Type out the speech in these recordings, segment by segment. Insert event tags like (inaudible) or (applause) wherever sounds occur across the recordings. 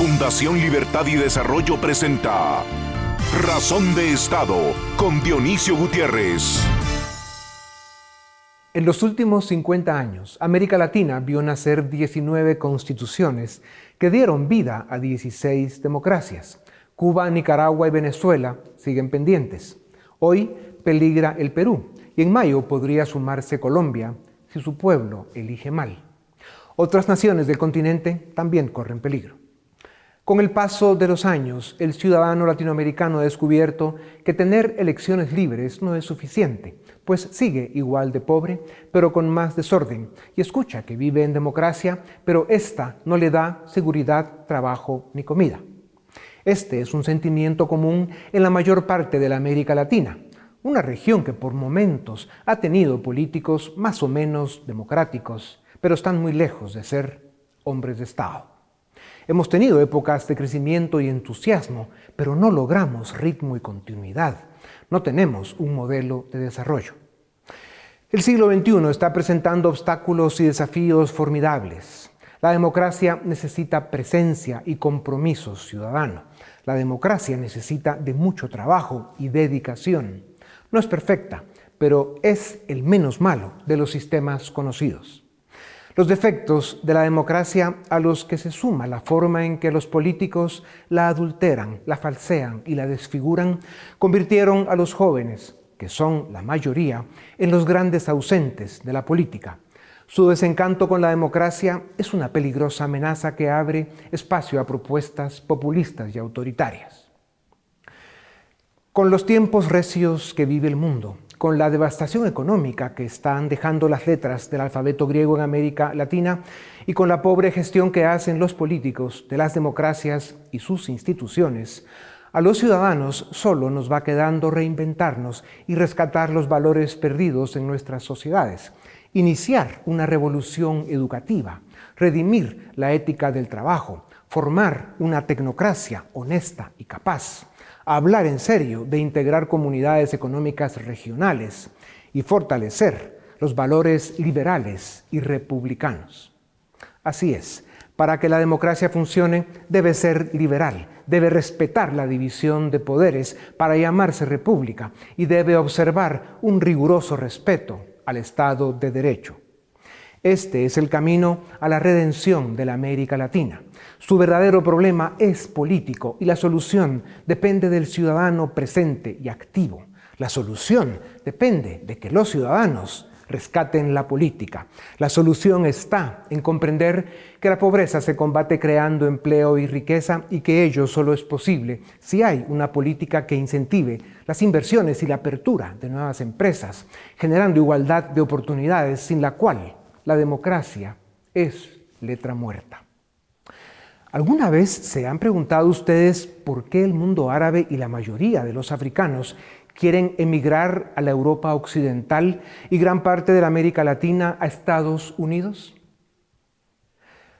Fundación Libertad y Desarrollo presenta Razón de Estado con Dionisio Gutiérrez. En los últimos 50 años, América Latina vio nacer 19 constituciones que dieron vida a 16 democracias. Cuba, Nicaragua y Venezuela siguen pendientes. Hoy peligra el Perú y en mayo podría sumarse Colombia si su pueblo elige mal. Otras naciones del continente también corren peligro. Con el paso de los años, el ciudadano latinoamericano ha descubierto que tener elecciones libres no es suficiente, pues sigue igual de pobre, pero con más desorden, y escucha que vive en democracia, pero esta no le da seguridad, trabajo ni comida. Este es un sentimiento común en la mayor parte de la América Latina, una región que por momentos ha tenido políticos más o menos democráticos, pero están muy lejos de ser hombres de Estado. Hemos tenido épocas de crecimiento y entusiasmo, pero no logramos ritmo y continuidad. No tenemos un modelo de desarrollo. El siglo XXI está presentando obstáculos y desafíos formidables. La democracia necesita presencia y compromiso ciudadano. La democracia necesita de mucho trabajo y dedicación. No es perfecta, pero es el menos malo de los sistemas conocidos. Los defectos de la democracia a los que se suma la forma en que los políticos la adulteran, la falsean y la desfiguran, convirtieron a los jóvenes, que son la mayoría, en los grandes ausentes de la política. Su desencanto con la democracia es una peligrosa amenaza que abre espacio a propuestas populistas y autoritarias. Con los tiempos recios que vive el mundo, con la devastación económica que están dejando las letras del alfabeto griego en América Latina y con la pobre gestión que hacen los políticos de las democracias y sus instituciones, a los ciudadanos solo nos va quedando reinventarnos y rescatar los valores perdidos en nuestras sociedades, iniciar una revolución educativa, redimir la ética del trabajo, formar una tecnocracia honesta y capaz hablar en serio de integrar comunidades económicas regionales y fortalecer los valores liberales y republicanos. Así es, para que la democracia funcione debe ser liberal, debe respetar la división de poderes para llamarse república y debe observar un riguroso respeto al Estado de Derecho. Este es el camino a la redención de la América Latina. Su verdadero problema es político y la solución depende del ciudadano presente y activo. La solución depende de que los ciudadanos rescaten la política. La solución está en comprender que la pobreza se combate creando empleo y riqueza y que ello solo es posible si hay una política que incentive las inversiones y la apertura de nuevas empresas, generando igualdad de oportunidades sin la cual la democracia es letra muerta. ¿Alguna vez se han preguntado ustedes por qué el mundo árabe y la mayoría de los africanos quieren emigrar a la Europa occidental y gran parte de la América Latina a Estados Unidos?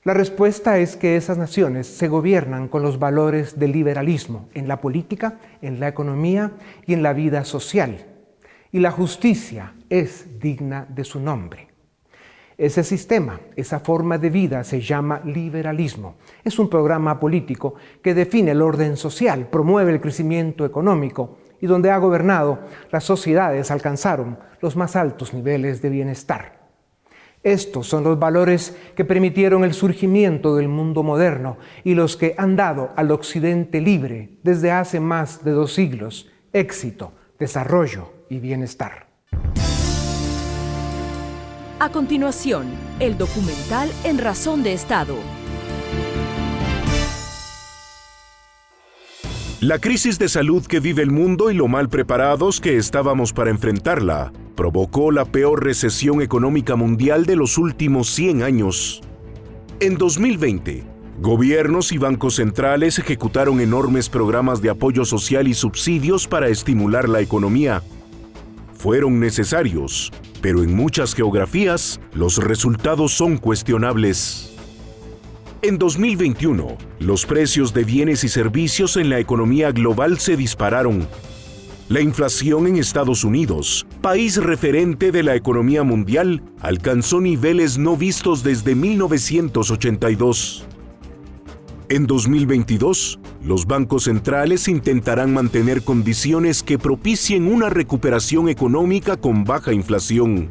La respuesta es que esas naciones se gobiernan con los valores del liberalismo en la política, en la economía y en la vida social. Y la justicia es digna de su nombre. Ese sistema, esa forma de vida se llama liberalismo. Es un programa político que define el orden social, promueve el crecimiento económico y donde ha gobernado, las sociedades alcanzaron los más altos niveles de bienestar. Estos son los valores que permitieron el surgimiento del mundo moderno y los que han dado al Occidente libre desde hace más de dos siglos éxito, desarrollo y bienestar. A continuación, el documental En Razón de Estado. La crisis de salud que vive el mundo y lo mal preparados que estábamos para enfrentarla provocó la peor recesión económica mundial de los últimos 100 años. En 2020, gobiernos y bancos centrales ejecutaron enormes programas de apoyo social y subsidios para estimular la economía. Fueron necesarios, pero en muchas geografías los resultados son cuestionables. En 2021, los precios de bienes y servicios en la economía global se dispararon. La inflación en Estados Unidos, país referente de la economía mundial, alcanzó niveles no vistos desde 1982. En 2022, los bancos centrales intentarán mantener condiciones que propicien una recuperación económica con baja inflación.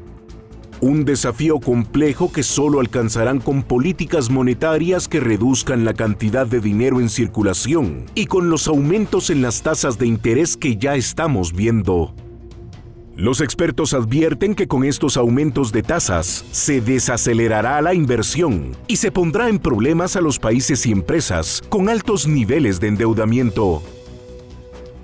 Un desafío complejo que solo alcanzarán con políticas monetarias que reduzcan la cantidad de dinero en circulación y con los aumentos en las tasas de interés que ya estamos viendo. Los expertos advierten que con estos aumentos de tasas se desacelerará la inversión y se pondrá en problemas a los países y empresas con altos niveles de endeudamiento.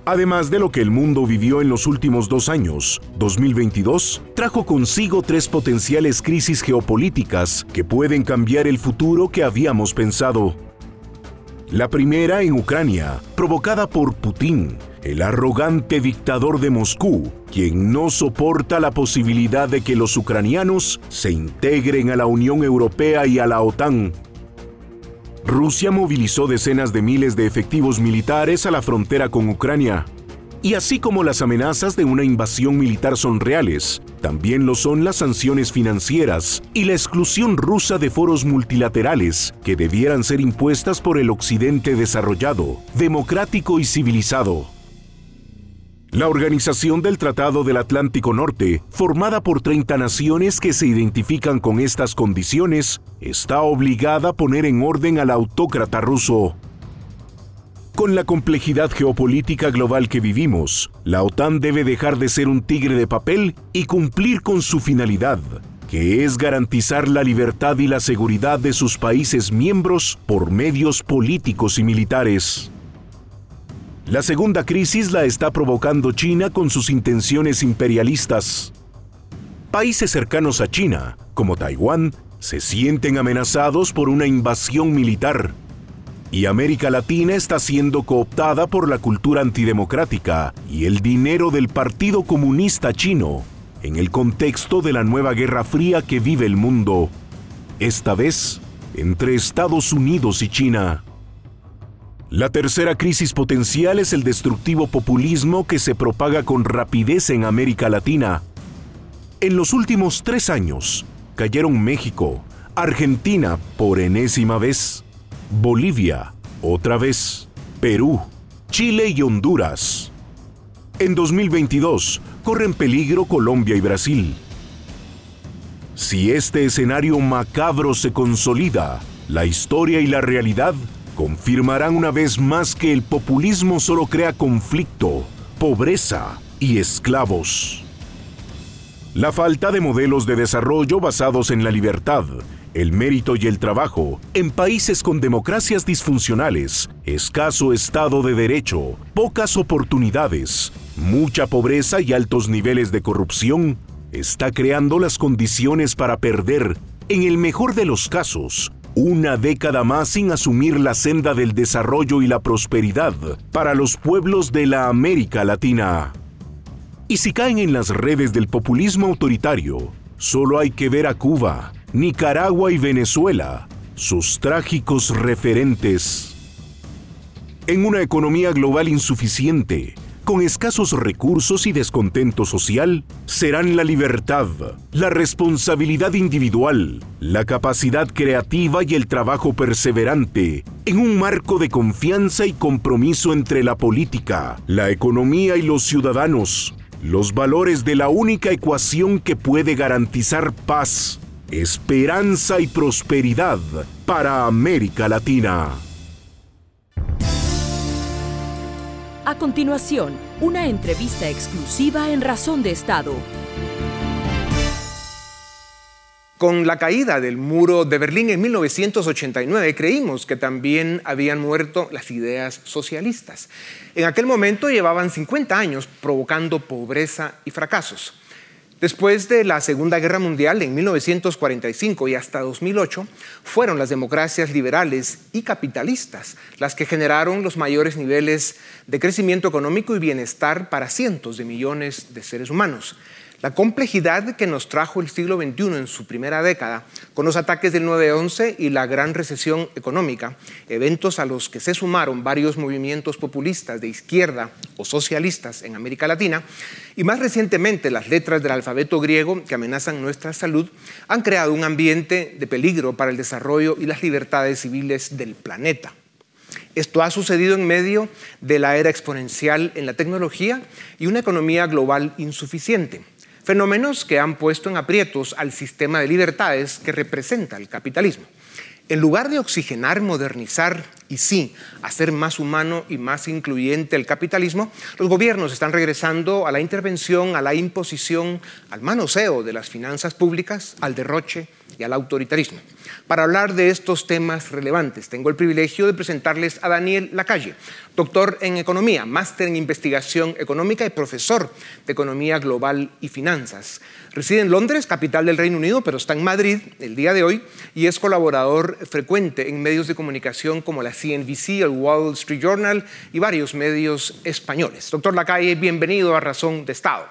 Además de lo que el mundo vivió en los últimos dos años, 2022 trajo consigo tres potenciales crisis geopolíticas que pueden cambiar el futuro que habíamos pensado. La primera en Ucrania, provocada por Putin, el arrogante dictador de Moscú, quien no soporta la posibilidad de que los ucranianos se integren a la Unión Europea y a la OTAN. Rusia movilizó decenas de miles de efectivos militares a la frontera con Ucrania. Y así como las amenazas de una invasión militar son reales, también lo son las sanciones financieras y la exclusión rusa de foros multilaterales que debieran ser impuestas por el Occidente desarrollado, democrático y civilizado. La Organización del Tratado del Atlántico Norte, formada por 30 naciones que se identifican con estas condiciones, está obligada a poner en orden al autócrata ruso. Con la complejidad geopolítica global que vivimos, la OTAN debe dejar de ser un tigre de papel y cumplir con su finalidad, que es garantizar la libertad y la seguridad de sus países miembros por medios políticos y militares. La segunda crisis la está provocando China con sus intenciones imperialistas. Países cercanos a China, como Taiwán, se sienten amenazados por una invasión militar. Y América Latina está siendo cooptada por la cultura antidemocrática y el dinero del Partido Comunista Chino, en el contexto de la nueva Guerra Fría que vive el mundo. Esta vez, entre Estados Unidos y China. La tercera crisis potencial es el destructivo populismo que se propaga con rapidez en América Latina. En los últimos tres años, cayeron México, Argentina por enésima vez, Bolivia otra vez, Perú, Chile y Honduras. En 2022 corren peligro Colombia y Brasil. Si este escenario macabro se consolida, la historia y la realidad confirmarán una vez más que el populismo solo crea conflicto, pobreza y esclavos. La falta de modelos de desarrollo basados en la libertad, el mérito y el trabajo en países con democracias disfuncionales, escaso Estado de Derecho, pocas oportunidades, mucha pobreza y altos niveles de corrupción, está creando las condiciones para perder, en el mejor de los casos, una década más sin asumir la senda del desarrollo y la prosperidad para los pueblos de la América Latina. Y si caen en las redes del populismo autoritario, solo hay que ver a Cuba, Nicaragua y Venezuela, sus trágicos referentes. En una economía global insuficiente, con escasos recursos y descontento social, serán la libertad, la responsabilidad individual, la capacidad creativa y el trabajo perseverante, en un marco de confianza y compromiso entre la política, la economía y los ciudadanos, los valores de la única ecuación que puede garantizar paz, esperanza y prosperidad para América Latina. A continuación, una entrevista exclusiva en Razón de Estado. Con la caída del muro de Berlín en 1989 creímos que también habían muerto las ideas socialistas. En aquel momento llevaban 50 años provocando pobreza y fracasos. Después de la Segunda Guerra Mundial, en 1945 y hasta 2008, fueron las democracias liberales y capitalistas las que generaron los mayores niveles de crecimiento económico y bienestar para cientos de millones de seres humanos. La complejidad que nos trajo el siglo XXI en su primera década, con los ataques del 9-11 y la gran recesión económica, eventos a los que se sumaron varios movimientos populistas de izquierda o socialistas en América Latina, y más recientemente las letras del alfabeto griego que amenazan nuestra salud, han creado un ambiente de peligro para el desarrollo y las libertades civiles del planeta. Esto ha sucedido en medio de la era exponencial en la tecnología y una economía global insuficiente. Fenómenos que han puesto en aprietos al sistema de libertades que representa el capitalismo. En lugar de oxigenar, modernizar y sí, hacer más humano y más incluyente el capitalismo, los gobiernos están regresando a la intervención, a la imposición, al manoseo de las finanzas públicas, al derroche y al autoritarismo. Para hablar de estos temas relevantes, tengo el privilegio de presentarles a Daniel Lacalle, doctor en Economía, máster en Investigación Económica y profesor de Economía Global y Finanzas. Reside en Londres, capital del Reino Unido, pero está en Madrid el día de hoy y es colaborador frecuente en medios de comunicación como la CNBC, el Wall Street Journal y varios medios españoles. Doctor Lacalle, bienvenido a Razón de Estado.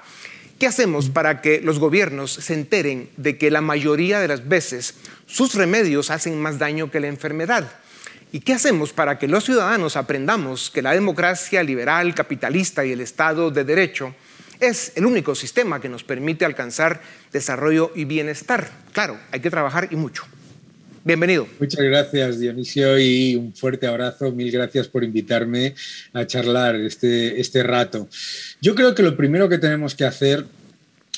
¿Qué hacemos para que los gobiernos se enteren de que la mayoría de las veces sus remedios hacen más daño que la enfermedad? ¿Y qué hacemos para que los ciudadanos aprendamos que la democracia liberal, capitalista y el Estado de Derecho es el único sistema que nos permite alcanzar desarrollo y bienestar? Claro, hay que trabajar y mucho. Bienvenido. Muchas gracias, Dionisio, y un fuerte abrazo. Mil gracias por invitarme a charlar este, este rato. Yo creo que lo primero que tenemos que hacer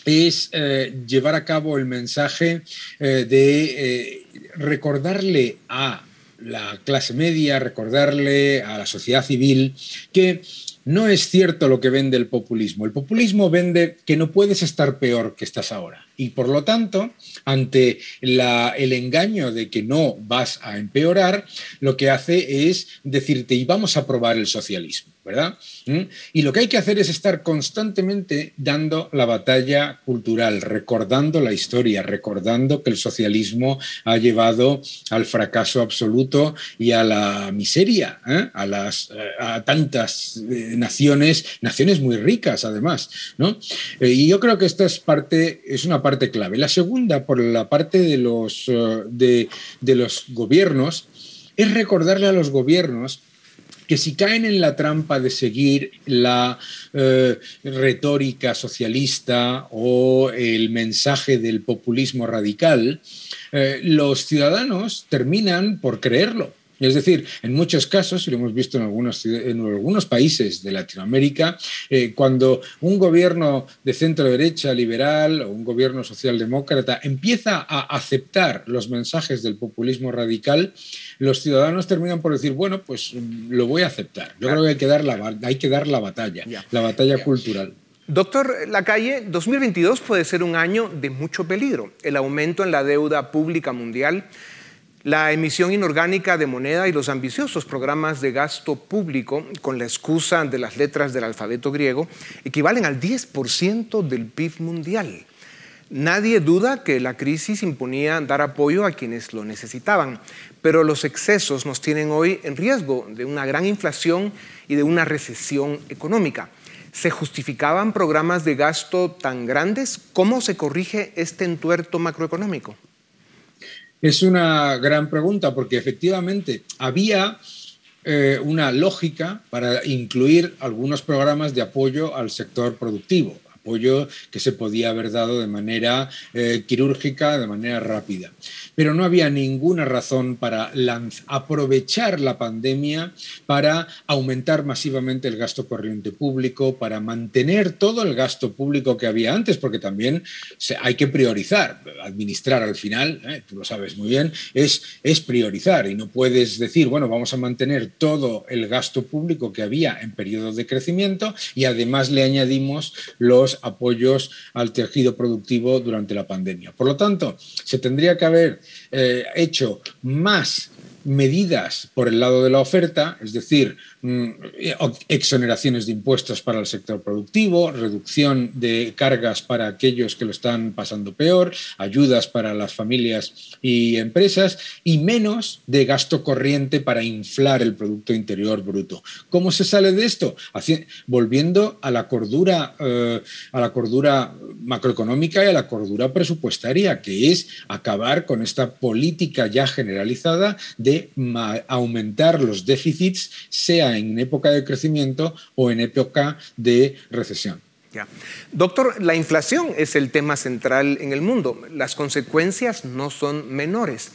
es eh, llevar a cabo el mensaje eh, de eh, recordarle a la clase media, recordarle a la sociedad civil que no es cierto lo que vende el populismo. El populismo vende que no puedes estar peor que estás ahora. Y por lo tanto, ante el engaño de que no vas a empeorar, lo que hace es decirte, y vamos a probar el socialismo. ¿verdad? ¿Mm? Y lo que hay que hacer es estar constantemente dando la batalla cultural, recordando la historia, recordando que el socialismo ha llevado al fracaso absoluto y a la miseria, ¿eh? a, las, a tantas eh, naciones, naciones muy ricas además, ¿no? Eh, y yo creo que esta es parte, es una parte clave. La segunda, por la parte de los, de, de los gobiernos, es recordarle a los gobiernos que si caen en la trampa de seguir la eh, retórica socialista o el mensaje del populismo radical, eh, los ciudadanos terminan por creerlo. Es decir, en muchos casos, y lo hemos visto en algunos, en algunos países de Latinoamérica, eh, cuando un gobierno de centro derecha liberal o un gobierno socialdemócrata empieza a aceptar los mensajes del populismo radical, los ciudadanos terminan por decir, bueno, pues mm, lo voy a aceptar. Yo creo que hay que dar la, hay que dar la batalla, la batalla cultural. Doctor Lacalle, 2022 puede ser un año de mucho peligro. El aumento en la deuda pública mundial la emisión inorgánica de moneda y los ambiciosos programas de gasto público, con la excusa de las letras del alfabeto griego, equivalen al 10% del PIB mundial. Nadie duda que la crisis imponía dar apoyo a quienes lo necesitaban, pero los excesos nos tienen hoy en riesgo de una gran inflación y de una recesión económica. ¿Se justificaban programas de gasto tan grandes? ¿Cómo se corrige este entuerto macroeconómico? Es una gran pregunta porque efectivamente había eh, una lógica para incluir algunos programas de apoyo al sector productivo apoyo que se podía haber dado de manera eh, quirúrgica, de manera rápida. Pero no había ninguna razón para aprovechar la pandemia para aumentar masivamente el gasto corriente público, para mantener todo el gasto público que había antes, porque también hay que priorizar. Administrar al final, eh, tú lo sabes muy bien, es, es priorizar y no puedes decir, bueno, vamos a mantener todo el gasto público que había en periodos de crecimiento y además le añadimos los apoyos al tejido productivo durante la pandemia. Por lo tanto, se tendría que haber eh, hecho más medidas por el lado de la oferta, es decir, exoneraciones de impuestos para el sector productivo, reducción de cargas para aquellos que lo están pasando peor, ayudas para las familias y empresas y menos de gasto corriente para inflar el Producto Interior Bruto. ¿Cómo se sale de esto? volviendo a la cordura, eh, a la cordura macroeconómica y a la cordura presupuestaria, que es acabar con esta política ya generalizada de aumentar los déficits, sea en época de crecimiento o en época de recesión. Doctor, la inflación es el tema central en el mundo. Las consecuencias no son menores.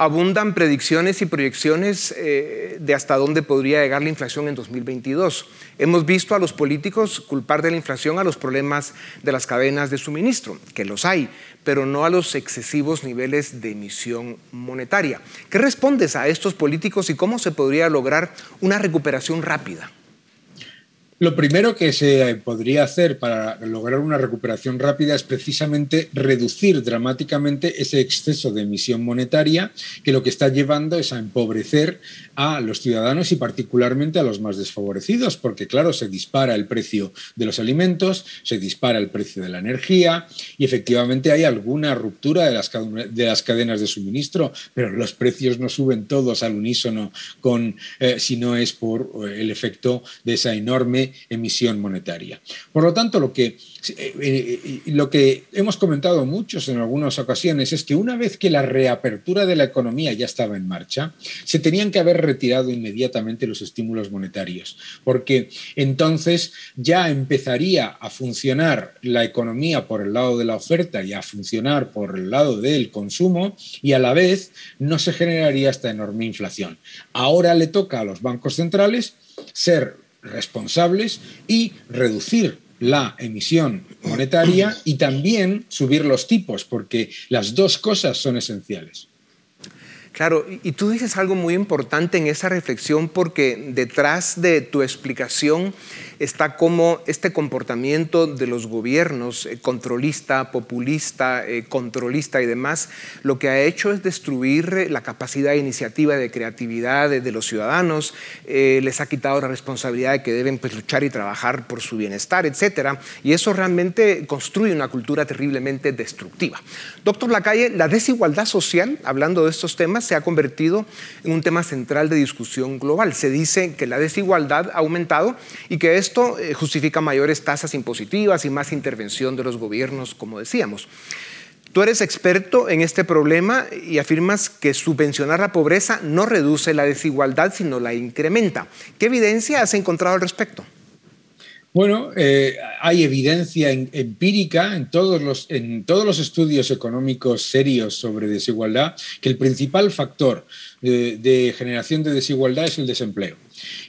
Abundan predicciones y proyecciones eh, de hasta dónde podría llegar la inflación en 2022. Hemos visto a los políticos culpar de la inflación a los problemas de las cadenas de suministro, que los hay, pero no a los excesivos niveles de emisión monetaria. ¿Qué respondes a estos políticos y cómo se podría lograr una recuperación rápida? Lo primero que se podría hacer para lograr una recuperación rápida es precisamente reducir dramáticamente ese exceso de emisión monetaria que lo que está llevando es a empobrecer a los ciudadanos y particularmente a los más desfavorecidos, porque claro, se dispara el precio de los alimentos, se dispara el precio de la energía y efectivamente hay alguna ruptura de las, de las cadenas de suministro, pero los precios no suben todos al unísono con, eh, si no es por eh, el efecto de esa enorme emisión monetaria. Por lo tanto, lo que, eh, eh, lo que hemos comentado muchos en algunas ocasiones es que una vez que la reapertura de la economía ya estaba en marcha, se tenían que haber retirado inmediatamente los estímulos monetarios, porque entonces ya empezaría a funcionar la economía por el lado de la oferta y a funcionar por el lado del consumo y a la vez no se generaría esta enorme inflación. Ahora le toca a los bancos centrales ser responsables y reducir la emisión monetaria y también subir los tipos, porque las dos cosas son esenciales. Claro, y tú dices algo muy importante en esa reflexión porque detrás de tu explicación está como este comportamiento de los gobiernos, eh, controlista, populista, eh, controlista y demás, lo que ha hecho es destruir eh, la capacidad de iniciativa, de creatividad de, los ciudadanos, les ha quitado la responsabilidad de que deben pues, luchar y trabajar por su bienestar, etc. Y eso realmente construye una cultura terriblemente destructiva. Doctor Lacalle, la desigualdad social, hablando de estos temas, se ha convertido en un tema central de discusión global. Se dice que la desigualdad ha aumentado y que es esto eh, justifica mayores tasas impositivas y más intervención de los gobiernos, como decíamos. Tú eres experto en este problema y afirmas que subvencionar la pobreza no reduce la desigualdad, sino la incrementa. ¿Qué evidencia has encontrado al respecto? Bueno, eh, hay evidencia empírica en todos, los, en todos los estudios económicos serios sobre desigualdad que el principal factor de generación de desigualdad es el desempleo.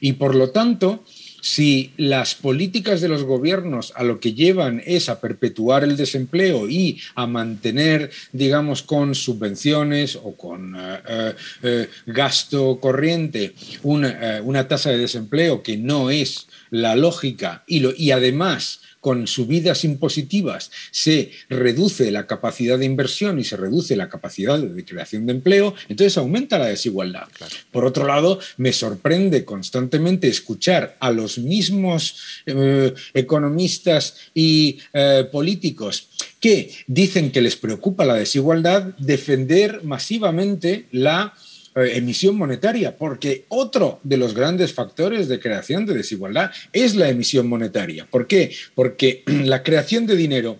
Y por lo tanto, si las políticas de los gobiernos a lo que llevan es a perpetuar el desempleo y a mantener, digamos, con subvenciones o con eh, eh, eh, gasto corriente una, una, tasa de desempleo que no es la lógica y, lo, y además con subidas impositivas se reduce la capacidad de inversión y se reduce la capacidad de creación de empleo, entonces aumenta la desigualdad. Por otro lado, me sorprende constantemente escuchar a los mismos eh, economistas y eh, políticos que dicen que les preocupa la desigualdad defender masivamente la emisión monetaria, porque otro de los grandes factores de creación de desigualdad es la emisión monetaria. ¿Por qué? Porque (clears throat) la creación de dinero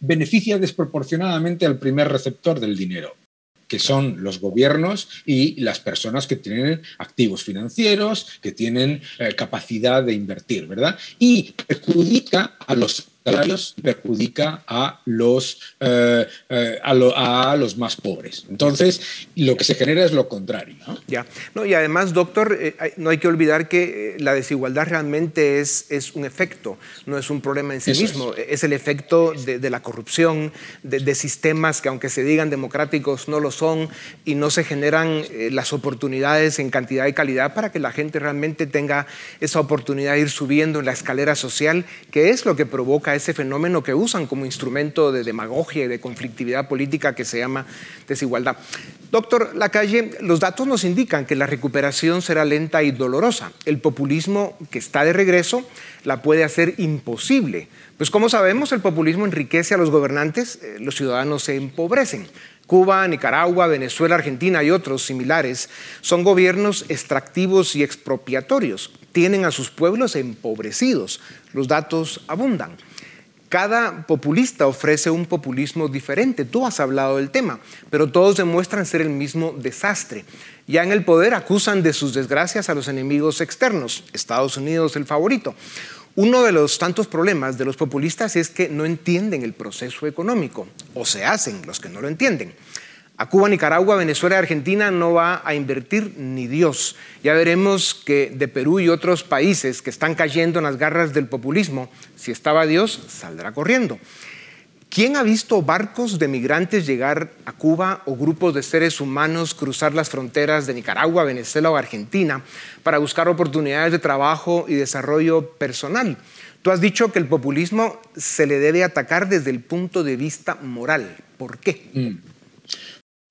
beneficia desproporcionadamente al primer receptor del dinero que son los gobiernos y las personas que tienen activos financieros, que tienen eh, capacidad de invertir, ¿verdad? Y perjudica a los salarios perjudica a los, eh, eh, a, los más pobres. Entonces, lo que se genera es lo contrario. Ya. No, y además, doctor, eh, no hay que olvidar que la desigualdad realmente es, es un efecto, no es un problema en sí mismo. Es. el efecto de, la corrupción, de, sistemas que aunque se digan democráticos no lo son y no se generan las oportunidades en cantidad y calidad para que la gente realmente tenga esa oportunidad de ir subiendo en la escalera social, que es lo que provoca ese fenómeno que usan como instrumento de demagogia y de conflictividad política que se llama desigualdad. Doctor Lacalle, los datos nos indican que la recuperación será lenta y dolorosa. El populismo que está de regreso la puede hacer imposible. Pues como sabemos, el populismo enriquece a los gobernantes, eh, los ciudadanos se empobrecen. Cuba, Nicaragua, Venezuela, Argentina y otros similares son gobiernos extractivos y expropiatorios. Tienen a sus pueblos empobrecidos. Los datos abundan. Cada populista ofrece un populismo diferente. Tú has hablado del tema, pero todos demuestran ser el mismo desastre. Ya en el poder acusan de sus desgracias a los enemigos externos, Estados Unidos el favorito. Uno de los tantos problemas de los populistas es que no entienden el proceso económico, o se hacen los que no lo entienden. A Cuba, Nicaragua, Venezuela y Argentina no va a invertir ni Dios. Ya veremos que de Perú y otros países que están cayendo en las garras del populismo, si estaba Dios, saldrá corriendo. ¿Quién ha visto barcos de migrantes llegar a Cuba o grupos de seres humanos cruzar las fronteras de Nicaragua, Venezuela o Argentina para buscar oportunidades de trabajo y desarrollo personal? Tú has dicho que el populismo se le debe atacar desde el punto de vista moral. ¿Por qué? Mm.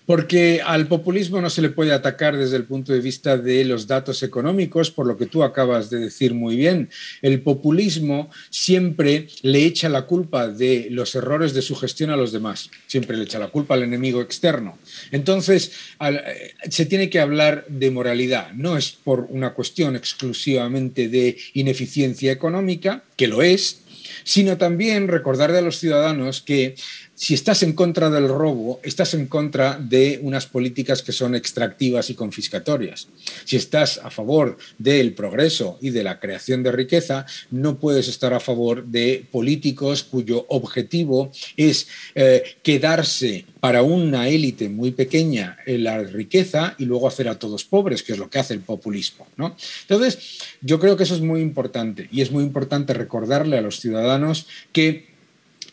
Porque al populismo no se le puede atacar desde el punto de vista de los datos económicos, por lo que tú acabas de decir muy bien. El populismo siempre le echa la culpa de los errores de su gestión a los demás, siempre le echa la culpa al enemigo externo. Entonces, eh, se tiene que hablar de moralidad, no es por una cuestión exclusivamente de ineficiencia económica, que lo es, sino también recordarle a los ciudadanos que si estás en contra del robo, estás en contra de unas políticas que son extractivas y confiscatorias. Si estás a favor del progreso y de la creación de riqueza, no puedes estar a favor de políticos cuyo objetivo es eh, quedarse para una élite muy pequeña en la riqueza y luego hacer a todos pobres, que es lo que hace el populismo. Entonces, yo creo que eso es muy importante y es muy importante recordarle a los ciudadanos que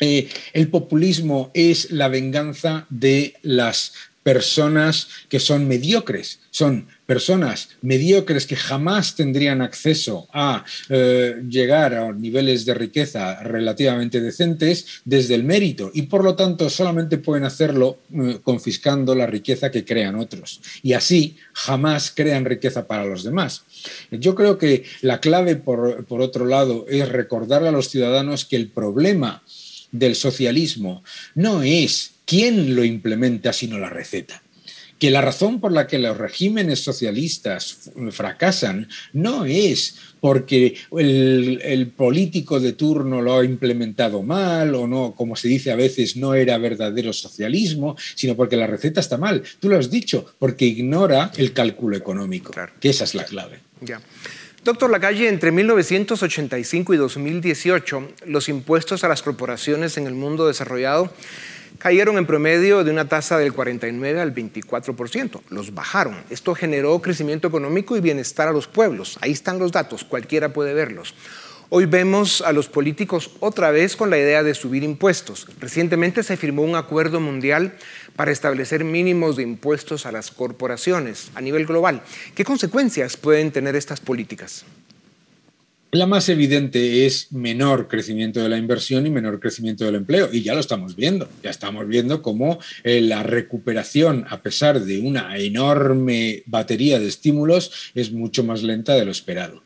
eh, el populismo es la venganza de las personas que son mediocres, son personas mediocres que jamás tendrían acceso a eh, llegar a niveles de riqueza relativamente decentes desde el mérito y por lo tanto solamente pueden hacerlo eh, confiscando la riqueza que crean otros y así jamás crean riqueza para los demás. Yo creo que la clave, por, por otro lado, es recordarle a los ciudadanos que el problema del socialismo no es quién lo implementa, sino la receta. Que la razón por la que los regímenes socialistas fracasan no es porque el, político de turno lo ha implementado mal o no, como se dice a veces, no era verdadero socialismo, sino porque la receta está mal. Tú lo has dicho, porque ignora el cálculo económico, que esa es la clave. Ya. Doctor Lacalle, entre 1985 y 2018, los impuestos a las corporaciones en el mundo desarrollado cayeron en promedio de una tasa del 49 al 24%. Los bajaron. Esto generó crecimiento económico y bienestar a los pueblos. Ahí están los datos, cualquiera puede verlos. Hoy vemos a los políticos otra vez con la idea de subir impuestos. Recientemente se firmó un acuerdo mundial para establecer mínimos de impuestos a las corporaciones a nivel global. ¿Qué consecuencias pueden tener estas políticas? La más evidente es menor crecimiento de la inversión y menor crecimiento del empleo. Y ya lo estamos viendo. Ya estamos viendo cómo eh, la recuperación, a pesar de una enorme batería de estímulos, es mucho más lenta de lo esperado.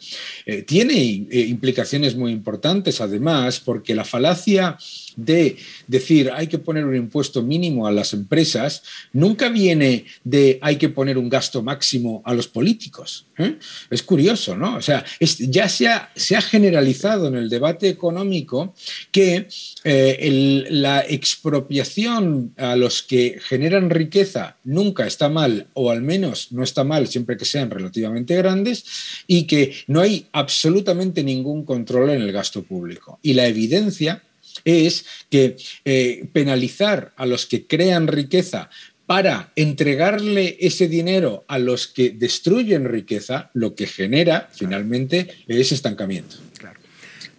Eh, tiene eh, implicaciones muy importantes, además, porque la falacia de decir hay que poner un impuesto mínimo a las empresas nunca viene de hay que poner un gasto máximo a los políticos. ¿eh? Es curioso, ¿no? O sea, ya se ha, se ha, generalizado en el debate económico que eh, la expropiación a los que generan riqueza nunca está mal, o al menos no está mal siempre que sean relativamente grandes, y que no hay absolutamente ningún control en el gasto público. Y la evidencia es que eh, penalizar a los que crean riqueza para entregarle ese dinero a los que destruyen riqueza, lo que genera finalmente es estancamiento.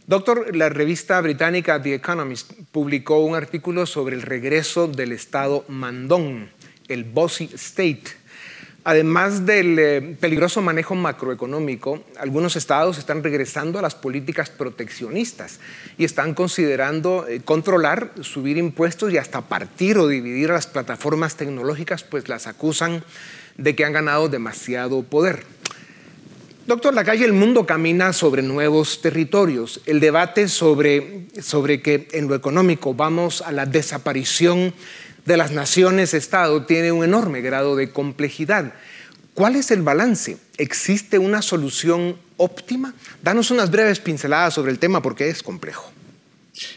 Doctor, la revista británica The Economist publicó un artículo sobre el regreso del Estado mandón, el bossy state, Además del eh, peligroso manejo macroeconómico, algunos estados están regresando a las políticas proteccionistas y están considerando eh, controlar, subir impuestos y hasta partir o dividir a las plataformas tecnológicas, pues las acusan de que han ganado demasiado poder. Doctor Lacalle, el mundo camina sobre nuevos territorios. El debate sobre, sobre que en lo económico vamos a la desaparición de las naciones-estado tiene un enorme grado de complejidad. ¿Cuál es el balance? ¿Existe una solución óptima? Danos unas breves pinceladas sobre el tema porque es complejo.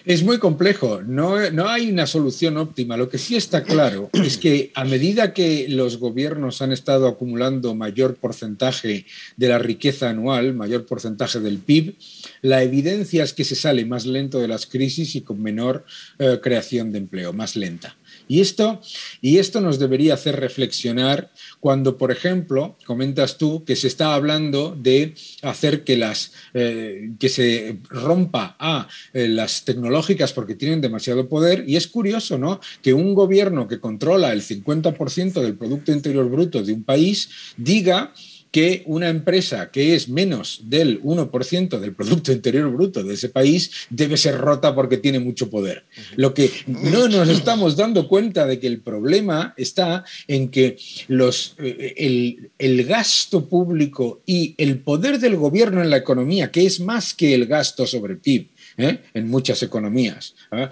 Es muy complejo, no, no, hay una solución óptima. Lo que sí está claro (clears throat) es que a medida que los gobiernos han estado acumulando mayor porcentaje de la riqueza anual, mayor porcentaje del PIB, la evidencia es que se sale más lento de las crisis y con menor eh, creación de empleo, más lenta. Y esto, y esto nos debería hacer reflexionar cuando, por ejemplo, comentas tú que se está hablando de hacer que, las, eh, que se rompa a eh, las tecnológicas porque tienen demasiado poder. Y es curioso, ¿no? Que un gobierno que controla el 50% del Producto Interior Bruto de un país diga que una empresa que es menos del 1% del Producto Interior Bruto de ese país debe ser rota porque tiene mucho poder. Lo que no nos estamos dando cuenta de que el problema está en que los, eh, el, el gasto público y el poder del gobierno en la economía, que es más que el gasto sobre el PIB, ¿eh? en muchas economías. ¿eh?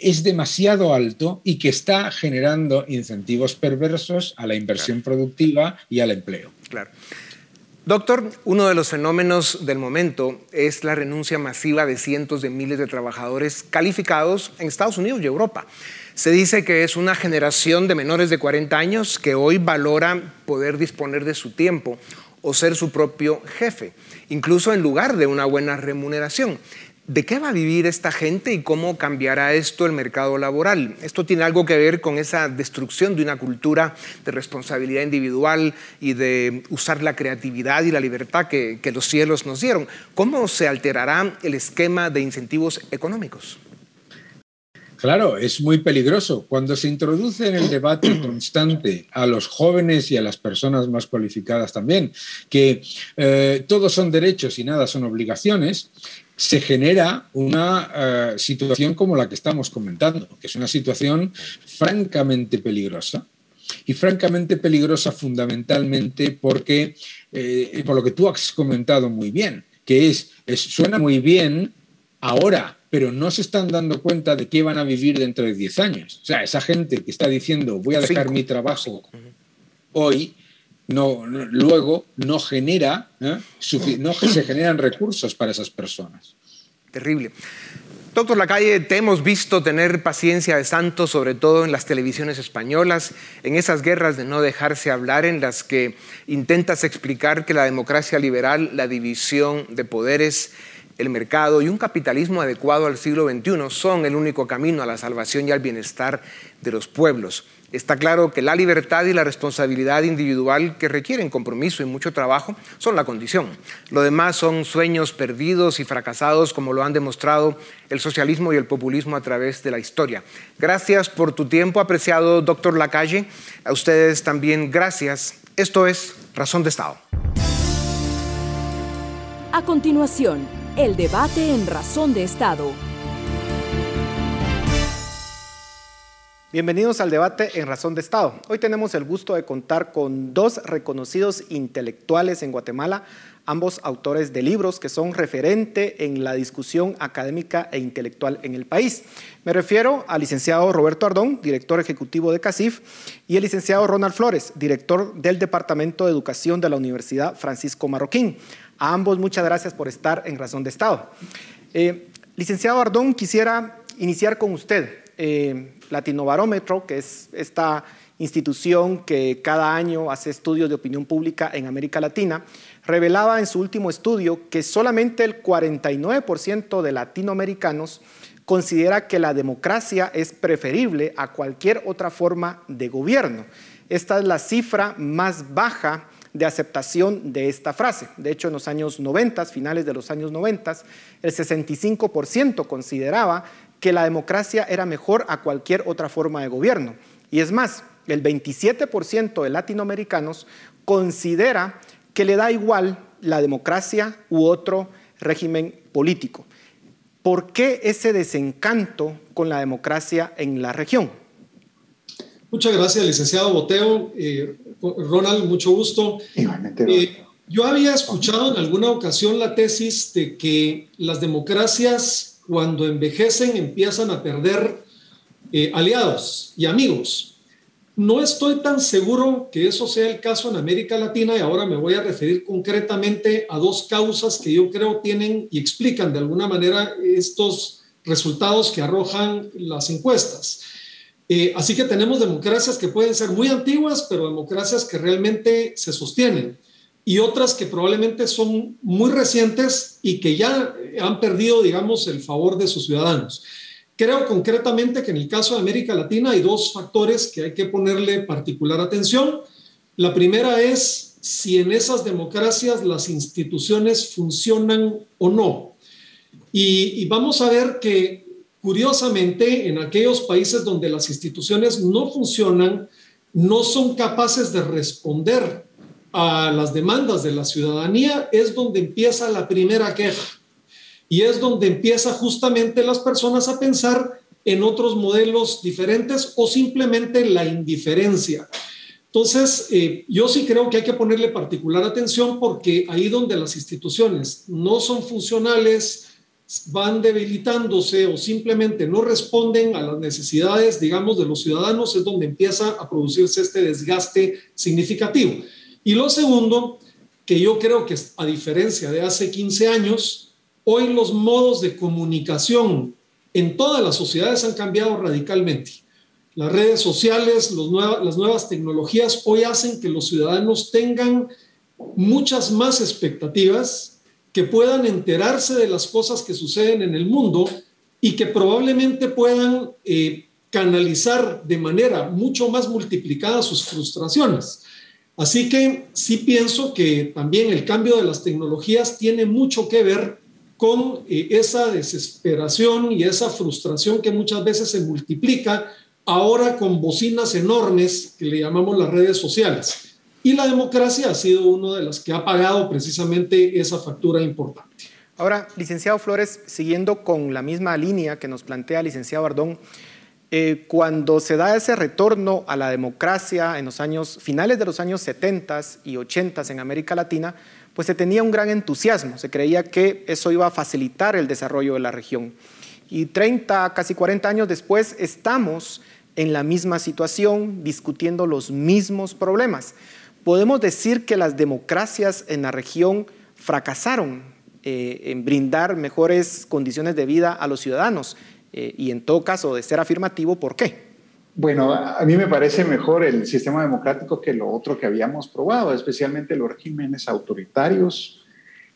Es demasiado alto y que está generando incentivos perversos a la inversión productiva y al empleo. Claro. Doctor, uno de los fenómenos del momento es la renuncia masiva de cientos de miles de trabajadores calificados en Estados Unidos y Europa. Se dice que es una generación de menores de 40 años que hoy valora poder disponer de su tiempo o ser su propio jefe, incluso en lugar de una buena remuneración. ¿De qué va a vivir esta gente y cómo cambiará esto el mercado laboral? Esto tiene algo que ver con esa destrucción de una cultura de responsabilidad individual y de usar la creatividad y la libertad que, los cielos nos dieron. ¿Cómo se alterará el esquema de incentivos económicos? Claro, es muy peligroso. Cuando se introduce en el debate (clears throat) constante a los jóvenes y a las personas más cualificadas también, que eh, todos son derechos y nada son obligaciones, se genera una eh, situación como la que estamos comentando, que es una situación francamente peligrosa. Y francamente peligrosa fundamentalmente porque, eh, por lo que tú has comentado muy bien, que es, suena muy bien ahora, pero no se están dando cuenta de qué van a vivir dentro de 10 años. O sea, esa gente que está diciendo voy a dejar mi trabajo hoy, no, luego no genera, ¿eh? no se (coughs) generan recursos para esas personas. Terrible. Doctor Lacalle, te hemos visto tener paciencia de santo, sobre todo en las televisiones españolas, en esas guerras de no dejarse hablar, en las que intentas explicar que la democracia liberal, la división de poderes, el mercado y un capitalismo adecuado al siglo XXI son el único camino a la salvación y al bienestar de los pueblos. Está claro que la libertad y la responsabilidad individual que requieren compromiso y mucho trabajo son la condición. Lo demás son sueños perdidos y fracasados como lo han demostrado el socialismo y el populismo a través de la historia. Gracias por tu tiempo, apreciado doctor Lacalle. A ustedes también gracias. Esto es Razón de Estado. A continuación, el debate en Razón de Estado Bienvenidos al debate en Razón de Estado. Hoy tenemos el gusto de contar con dos reconocidos intelectuales en Guatemala, ambos autores de libros que son referente en la discusión académica e intelectual en el país. Me refiero al licenciado Roberto Ardón, director ejecutivo de CACIF, y el licenciado Ronald Flores, director del Departamento de Educación de la Universidad Francisco Marroquín. A ambos muchas gracias por estar en Razón de Estado. Eh, licenciado Ardón, quisiera iniciar con usted. Eh, Latinobarómetro, que es esta institución que cada año hace estudios de opinión pública en América Latina, revelaba en su último estudio que solamente el 49% de latinoamericanos considera que la democracia es preferible a cualquier otra forma de gobierno. Esta es la cifra más baja de aceptación de esta frase. De hecho, en los años 90, finales de los años 90, el 65% consideraba que la democracia era mejor a cualquier otra forma de gobierno. Y es más, el 27% de latinoamericanos considera que le da igual la democracia u otro régimen político. ¿Por qué ese desencanto con la democracia en la región? Muchas gracias, licenciado Boteo. Eh, Ronald, mucho gusto. Eh, yo había escuchado en alguna ocasión la tesis de que las democracias cuando envejecen empiezan a perder eh, aliados y amigos. No estoy tan seguro que eso sea el caso en América Latina y ahora me voy a referir concretamente a dos causas que yo creo tienen y explican de alguna manera estos resultados que arrojan las encuestas. Eh, así que tenemos democracias que pueden ser muy antiguas, pero democracias que realmente se sostienen y otras que probablemente son muy recientes y que ya han perdido, digamos, el favor de sus ciudadanos. Creo concretamente que en el caso de América Latina hay dos factores que hay que ponerle particular atención. La primera es si en esas democracias las instituciones funcionan o no. Y, vamos a ver que, curiosamente, en aquellos países donde las instituciones no funcionan, no son capaces de responder a las demandas de la ciudadanía, es donde empieza la primera queja. Y es donde empieza justamente las personas a pensar en otros modelos diferentes o simplemente la indiferencia. Entonces, eh, yo sí creo que hay que ponerle particular atención porque ahí donde las instituciones no son funcionales, van debilitándose o simplemente no responden a las necesidades, digamos, de los ciudadanos, es donde empieza a producirse este desgaste significativo. Y lo segundo, que yo creo que a diferencia de hace 15 años, hoy los modos de comunicación en todas las sociedades han cambiado radicalmente. Las redes sociales, las nuevas tecnologías hoy hacen que los ciudadanos tengan muchas más expectativas, que puedan enterarse de las cosas que suceden en el mundo y que probablemente puedan eh, canalizar de manera mucho más multiplicada sus frustraciones. Así que sí pienso que también el cambio de las tecnologías tiene mucho que ver con eh, esa desesperación y esa frustración que muchas veces se multiplica ahora con bocinas enormes que le llamamos las redes sociales. Y la democracia ha sido una de las que ha pagado precisamente esa factura importante. Ahora, licenciado Flores, siguiendo con la misma línea que nos plantea licenciado Ardón, eh, cuando se da ese retorno a la democracia en los años finales de los años 70 y 80 en América Latina, pues se tenía un gran entusiasmo, se creía que eso iba a facilitar el desarrollo de la región. Y 30, casi 40 años después, estamos en la misma situación, discutiendo los mismos problemas. Podemos decir que las democracias en la región fracasaron eh, en brindar mejores condiciones de vida a los ciudadanos eh, y en todo caso de ser afirmativo, ¿por qué? Bueno, a mí me parece mejor el sistema democrático que lo otro que habíamos probado, especialmente los regímenes autoritarios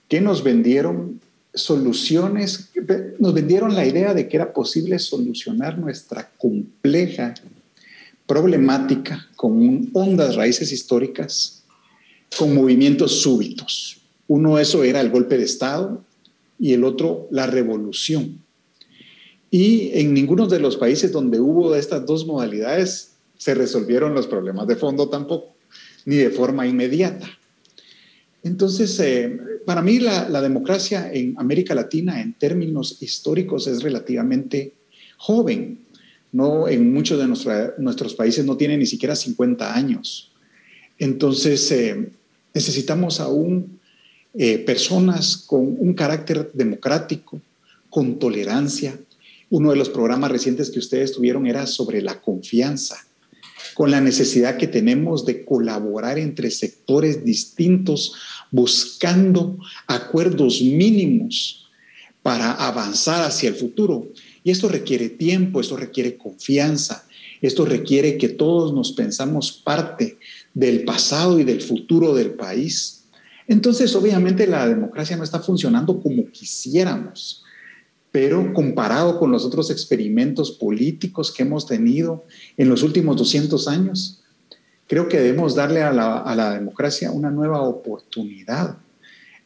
que nos vendieron soluciones, nos vendieron la idea de que era posible solucionar nuestra compleja problemática con ondas raíces históricas, con movimientos súbitos. Uno eso era el golpe de Estado y el otro la revolución. Y en ninguno de los países donde hubo estas dos modalidades se resolvieron los problemas de fondo tampoco, ni de forma inmediata. Entonces, eh, para mí la, democracia en América Latina en términos históricos es relativamente joven. No, en muchos de nuestros países no tiene ni siquiera 50 años. Entonces, eh, necesitamos aún eh, personas con un carácter democrático, con tolerancia. Uno de los programas recientes que ustedes tuvieron era sobre la confianza, con la necesidad que tenemos de colaborar entre sectores distintos buscando acuerdos mínimos para avanzar hacia el futuro. Y esto requiere tiempo, esto requiere confianza, esto requiere que todos nos pensamos parte del pasado y del futuro del país. Entonces, obviamente la democracia no está funcionando como quisiéramos, pero comparado con los otros experimentos políticos que hemos tenido en los últimos 200 años, Creo que debemos darle a la, democracia una nueva oportunidad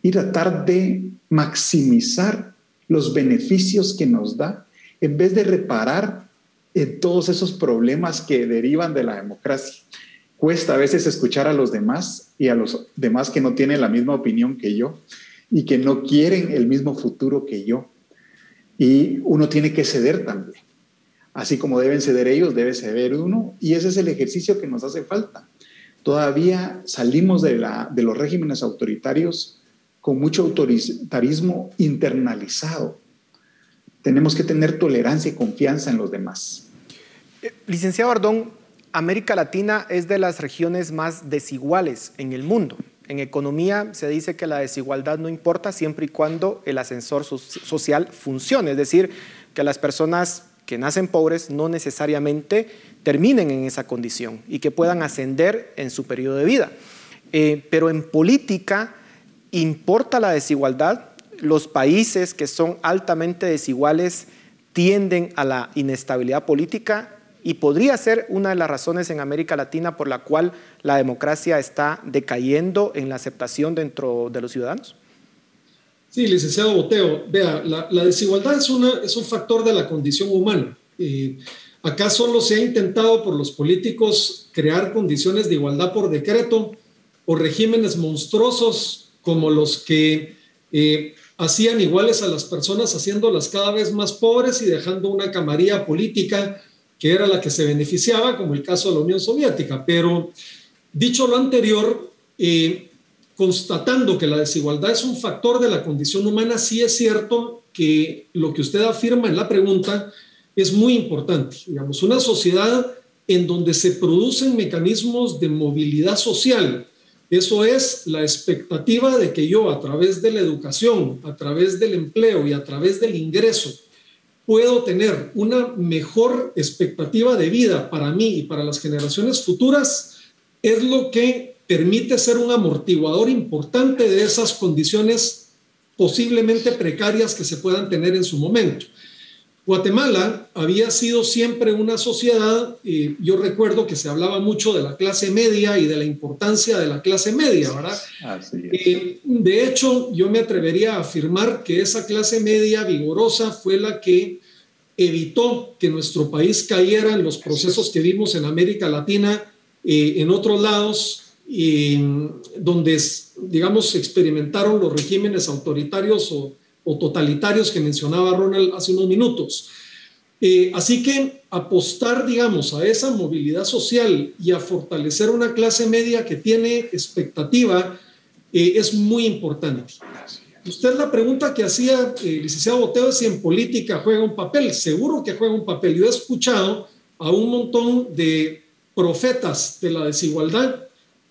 y tratar de maximizar los beneficios que nos da en vez de reparar en todos esos problemas que derivan de la democracia. Cuesta a veces escuchar a los demás y a los demás que no tienen la misma opinión que yo y que no quieren el mismo futuro que yo. Y uno tiene que ceder también. Así como deben ceder ellos, debe ceder uno. Y ese es el ejercicio que nos hace falta. Todavía salimos de, los regímenes autoritarios con mucho autoritarismo internalizado. Tenemos que tener tolerancia y confianza en los demás. Eh, licenciado Ardón, América Latina es de las regiones más desiguales en el mundo. En economía se dice que la desigualdad no importa siempre y cuando el ascensor social funcione, es decir, que las personas que nacen pobres no necesariamente terminen en esa condición y que puedan ascender en su periodo de vida. Eh, pero en política importa la desigualdad. Los países que son altamente desiguales tienden a la inestabilidad política y podría ser una de las razones en América Latina por la cual la democracia está decayendo en la aceptación dentro de los ciudadanos? Sí, licenciado Boteo, vea, la, desigualdad es, una, es, un factor de la condición humana. Eh, acá solo se ha intentado por los políticos crear condiciones de igualdad por decreto o regímenes monstruosos como los que eh, hacían iguales a las personas, haciéndolas cada vez más pobres y dejando una camarilla política que era la que se beneficiaba, como el caso de la Unión Soviética. Pero dicho lo anterior, eh, constatando que la desigualdad es un factor de la condición humana, sí es cierto que lo que usted afirma en la pregunta es muy importante. Digamos, una sociedad en donde se producen mecanismos de movilidad social, eso es la expectativa de que yo a través de la educación, a través del empleo y a través del ingreso puedo tener una mejor expectativa de vida para mí y para las generaciones futuras, es lo que permite ser un amortiguador importante de esas condiciones posiblemente precarias que se puedan tener en su momento. Guatemala había sido siempre una sociedad, y yo recuerdo que se hablaba mucho de la clase media y de la importancia de la clase media, ¿verdad? Eh, de hecho, yo me atrevería a afirmar que esa clase media vigorosa fue la que evitó que nuestro país cayera en los procesos que vimos en América Latina, eh, en otros lados, donde, digamos, experimentaron los regímenes autoritarios o o totalitarios que mencionaba Ronald hace unos minutos. Eh, así que apostar, digamos, a esa movilidad social y a fortalecer una clase media que tiene expectativa eh, es muy importante. Usted la pregunta que hacía, eh, licenciado Boteo, es si en política juega un papel. Seguro que juega un papel. Yo he escuchado a un montón de profetas de la desigualdad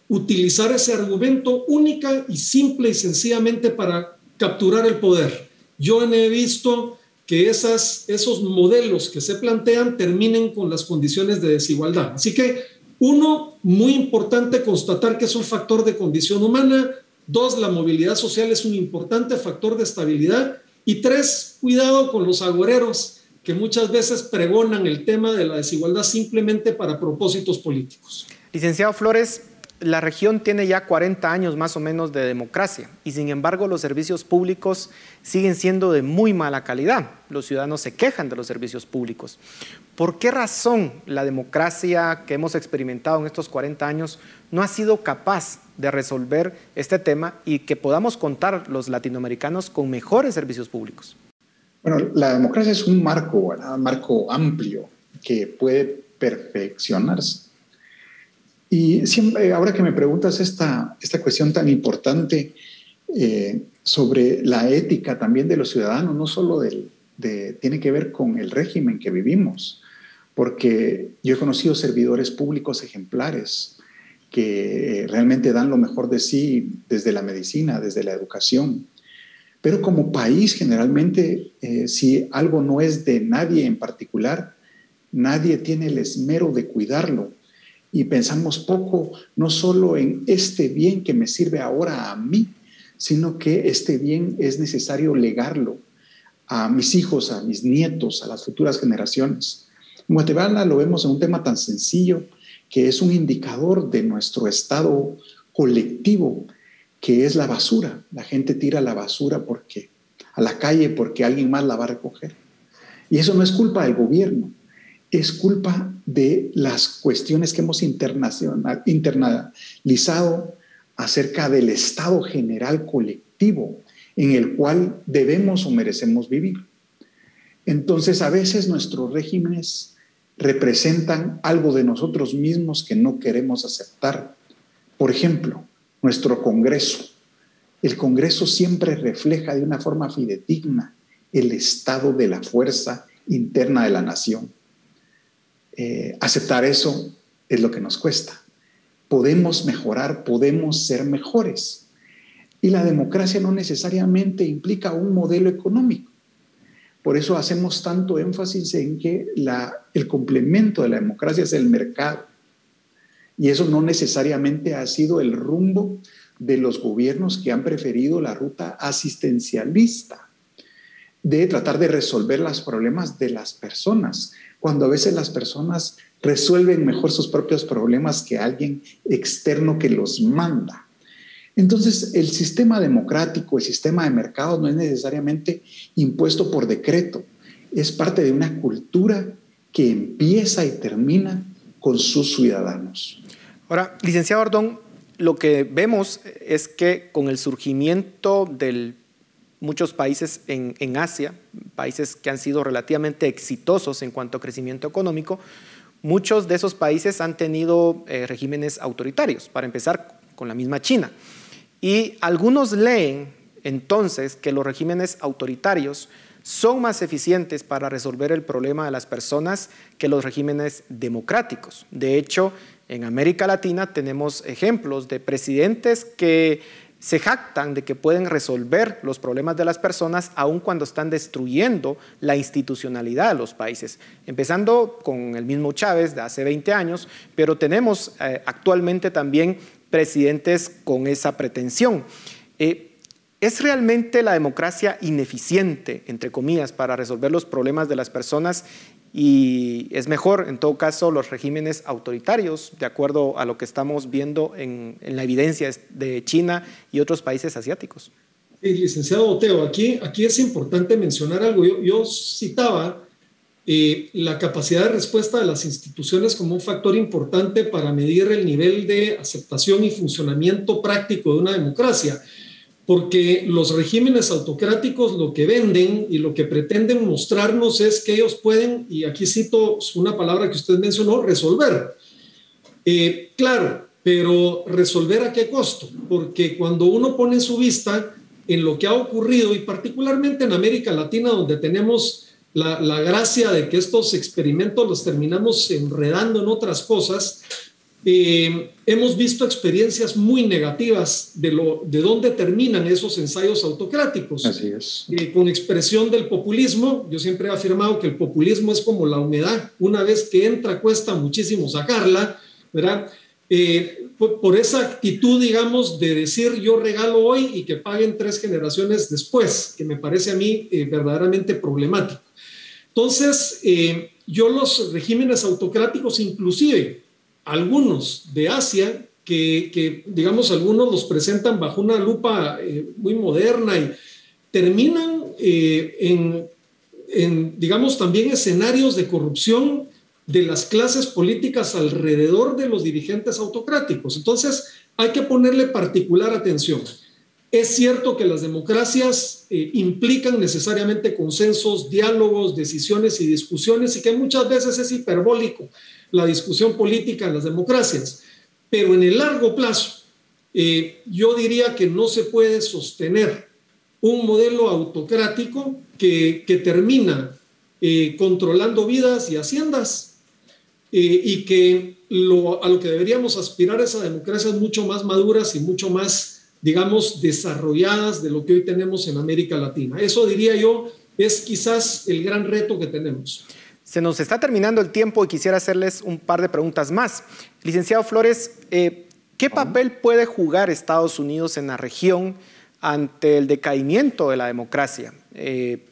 utilizar ese argumento única y simple y sencillamente para capturar el poder. Yo he visto que esas, esos modelos que se plantean terminen con las condiciones de desigualdad. Así que, uno, muy importante constatar que es un factor de condición humana. Dos, la movilidad social es un importante factor de estabilidad. Y tres, cuidado con los agoreros que muchas veces pregonan el tema de la desigualdad simplemente para propósitos políticos. Licenciado Flores, la región tiene ya 40 años más o menos de democracia y sin embargo los servicios públicos siguen siendo de muy mala calidad. Los ciudadanos se quejan de los servicios públicos. ¿Por qué razón la democracia que hemos experimentado en estos 40 años no ha sido capaz de resolver este tema y que podamos contar los latinoamericanos con mejores servicios públicos? Bueno, la democracia es un marco, un marco amplio que puede perfeccionarse y siempre, ahora que me preguntas esta, esta cuestión tan importante eh, sobre la ética también de los ciudadanos, no solo tiene que ver con el régimen que vivimos, porque yo he conocido servidores públicos ejemplares que realmente dan lo mejor de sí desde la medicina, desde la educación. Pero como país, generalmente, eh, si algo no es de nadie en particular, nadie tiene el esmero de cuidarlo y pensamos poco no solo en este bien que me sirve ahora a mí, sino que este bien es necesario legarlo a mis hijos, a mis nietos, a las futuras generaciones. En Guatemala lo vemos en un tema tan sencillo que es un indicador de nuestro estado colectivo, que es la basura. La gente tira la basura porque a la calle porque alguien más la va a recoger. Y eso no es culpa del gobierno, es culpa de las cuestiones que hemos internalizado acerca del estado general colectivo en el cual debemos o merecemos vivir. Entonces, a veces nuestros regímenes representan algo de nosotros mismos que no queremos aceptar. Por ejemplo, nuestro Congreso. El Congreso siempre refleja de una forma fidedigna el estado de la fuerza interna de la nación. Eh, aceptar eso es lo que nos cuesta. Podemos mejorar, podemos ser mejores. Y la democracia no necesariamente implica un modelo económico. Por eso hacemos tanto énfasis en que el complemento de la democracia es el mercado. Y eso no necesariamente ha sido el rumbo de los gobiernos que han preferido la ruta asistencialista. De tratar de resolver los problemas de las personas, cuando a veces las personas resuelven mejor sus propios problemas que alguien externo que los manda. Entonces, el sistema democrático, el sistema de mercado no es necesariamente impuesto por decreto, es parte de una cultura que empieza y termina con sus ciudadanos. Ahora, licenciado Ardón, lo que vemos es que con el surgimiento de muchos países en, Asia, países que han sido relativamente exitosos en cuanto a crecimiento económico, muchos de esos países han tenido eh, regímenes autoritarios, para empezar con la misma China. Y algunos leen entonces que los regímenes autoritarios son más eficientes para resolver el problema de las personas que los regímenes democráticos. De hecho, en América Latina tenemos ejemplos de presidentes que se jactan de que pueden resolver los problemas de las personas aun cuando están destruyendo la institucionalidad de los países. Empezando con el mismo Chávez de hace 20 años, pero tenemos eh, actualmente también presidentes con esa pretensión. Eh, ¿Es realmente la democracia ineficiente, entre comillas, para resolver los problemas de las personas y es mejor, en todo caso, los regímenes autoritarios, de acuerdo a lo que estamos viendo en, la evidencia de China y otros países asiáticos? Sí, licenciado Boteo, aquí, aquí es importante mencionar algo. Yo, citaba eh, la capacidad de respuesta de las instituciones como un factor importante para medir el nivel de aceptación y funcionamiento práctico de una democracia porque los regímenes autocráticos lo que venden y lo que pretenden mostrarnos es que ellos pueden, y aquí cito una palabra que usted mencionó, resolver. Eh, claro, pero resolver a qué costo? Porque cuando uno pone su vista en lo que ha ocurrido, y particularmente en América Latina, donde tenemos la, la gracia de que estos experimentos los terminamos enredando en otras cosas, eh, hemos visto experiencias muy negativas de, lo, de dónde terminan esos ensayos autocráticos. Así es. Eh, con expresión del populismo, yo siempre he afirmado que el populismo es como la humedad. Una vez que entra, cuesta muchísimo sacarla, ¿verdad? Eh, por, esa actitud, digamos, de decir yo regalo hoy y que paguen tres generaciones después, que me parece a mí verdaderamente problemático. Entonces, yo los regímenes autocráticos, inclusive, algunos de Asia, que, digamos algunos los presentan bajo una lupa eh, muy moderna y terminan eh, en, en, digamos, también escenarios de corrupción de las clases políticas alrededor de los dirigentes autocráticos. Entonces, hay que ponerle particular atención. Es cierto que las democracias eh, implican necesariamente consensos, diálogos, decisiones y discusiones y que muchas veces es hiperbólico la discusión política en las democracias, pero en el largo plazo eh, yo diría que no se puede sostener un modelo autocrático que, termina eh, controlando vidas y haciendas y que a lo que deberíamos aspirar es a democracias mucho más maduras y mucho más digamos, desarrolladas de lo que hoy tenemos en América Latina. Eso diría yo es quizás el gran reto que tenemos. Se nos está terminando el tiempo y quisiera hacerles un par de preguntas más. Licenciado Flores, eh, ¿qué papel puede jugar Estados Unidos en la región ante el decaimiento de la democracia? Eh,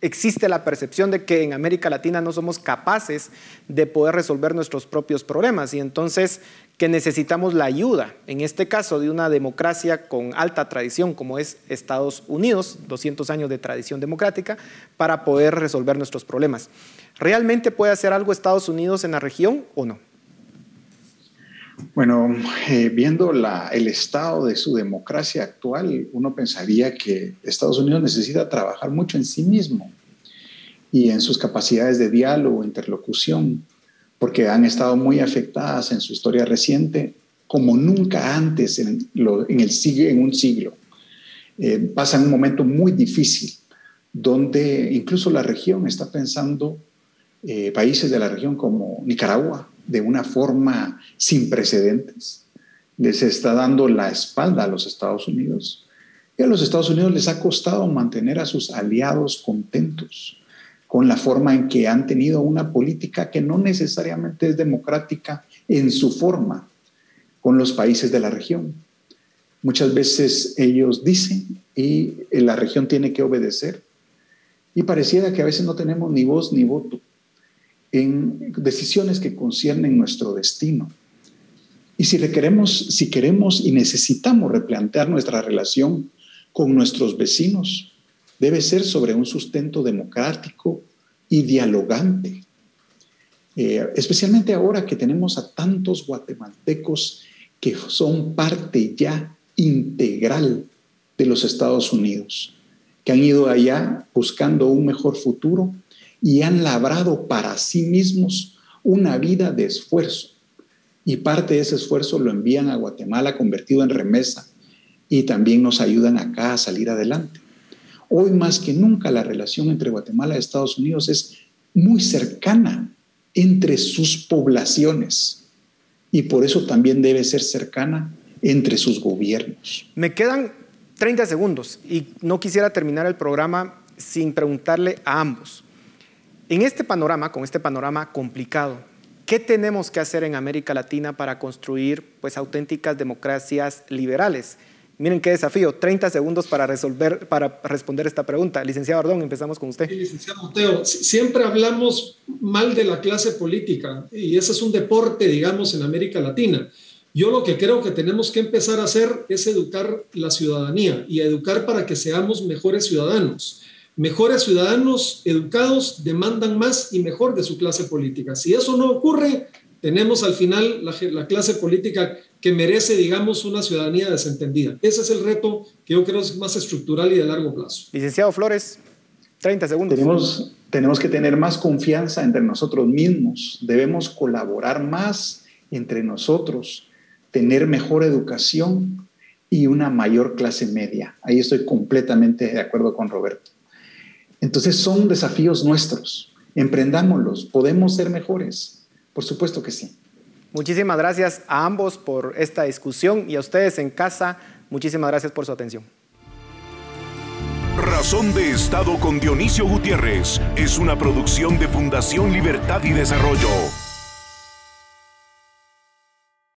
existe la percepción de que en América Latina no somos capaces de poder resolver nuestros propios problemas y entonces que necesitamos la ayuda, en este caso de una democracia con alta tradición como es Estados Unidos, 200 años de tradición democrática, para poder resolver nuestros problemas. ¿Realmente puede hacer algo Estados Unidos en la región o no? Bueno, eh, viendo el estado de su democracia actual, uno pensaría que Estados Unidos necesita trabajar mucho en sí mismo y en sus capacidades de diálogo, interlocución, porque han estado muy afectadas en su historia reciente como nunca antes en, un siglo. Eh, pasan un momento muy difícil donde incluso la región está pensando, eh, países de la región como Nicaragua, de una forma sin precedentes. Les está dando la espalda a los Estados Unidos. Y a los Estados Unidos les ha costado mantener a sus aliados contentos con la forma en que han tenido una política que no necesariamente es democrática en su forma con los países de la región. Muchas veces ellos dicen y la región tiene que obedecer y pareciera que a veces no tenemos ni voz ni voto en decisiones que conciernen nuestro destino. Y si queremos, si queremos y necesitamos replantear nuestra relación con nuestros vecinos, debe ser sobre un sustento democrático y dialogante. Eh, especialmente ahora que tenemos a tantos guatemaltecos que son parte ya integral de los Estados Unidos, que han ido allá buscando un mejor futuro y han labrado para sí mismos una vida de esfuerzo. Y parte de ese esfuerzo lo envían a Guatemala convertido en remesa y también nos ayudan acá a salir adelante. Hoy más que nunca la relación entre Guatemala y Estados Unidos es muy cercana entre sus poblaciones y por eso también debe ser cercana entre sus gobiernos. Me quedan 30 segundos y no quisiera terminar el programa sin preguntarle a ambos. En este panorama, con este panorama complicado, ¿qué tenemos que hacer en América Latina para construir pues, auténticas democracias liberales? Miren qué desafío, 30 segundos para resolver, para responder esta pregunta. Licenciado Ardón, empezamos con usted. licenciado Mateo, siempre hablamos mal de la clase política y ese es un deporte, digamos, en América Latina. Yo lo que creo que tenemos que empezar a hacer es educar la ciudadanía y educar para que seamos mejores ciudadanos. Mejores ciudadanos educados demandan más y mejor de su clase política. Si eso no ocurre, tenemos al final la, clase política que merece, digamos, una ciudadanía desentendida. Ese es el reto que yo creo es más estructural y de largo plazo. Licenciado Flores, 30 segundos. Tenemos, tenemos que tener más confianza entre nosotros mismos, debemos colaborar más entre nosotros, tener mejor educación y una mayor clase media. Ahí estoy completamente de acuerdo con Roberto. Entonces son desafíos nuestros. Emprendámoslos, podemos ser mejores. Por supuesto que sí. Muchísimas gracias a ambos por esta discusión y a ustedes en casa, muchísimas gracias por su atención. Razón de Estado con Dionisio Gutiérrez es una producción de Fundación Libertad y Desarrollo.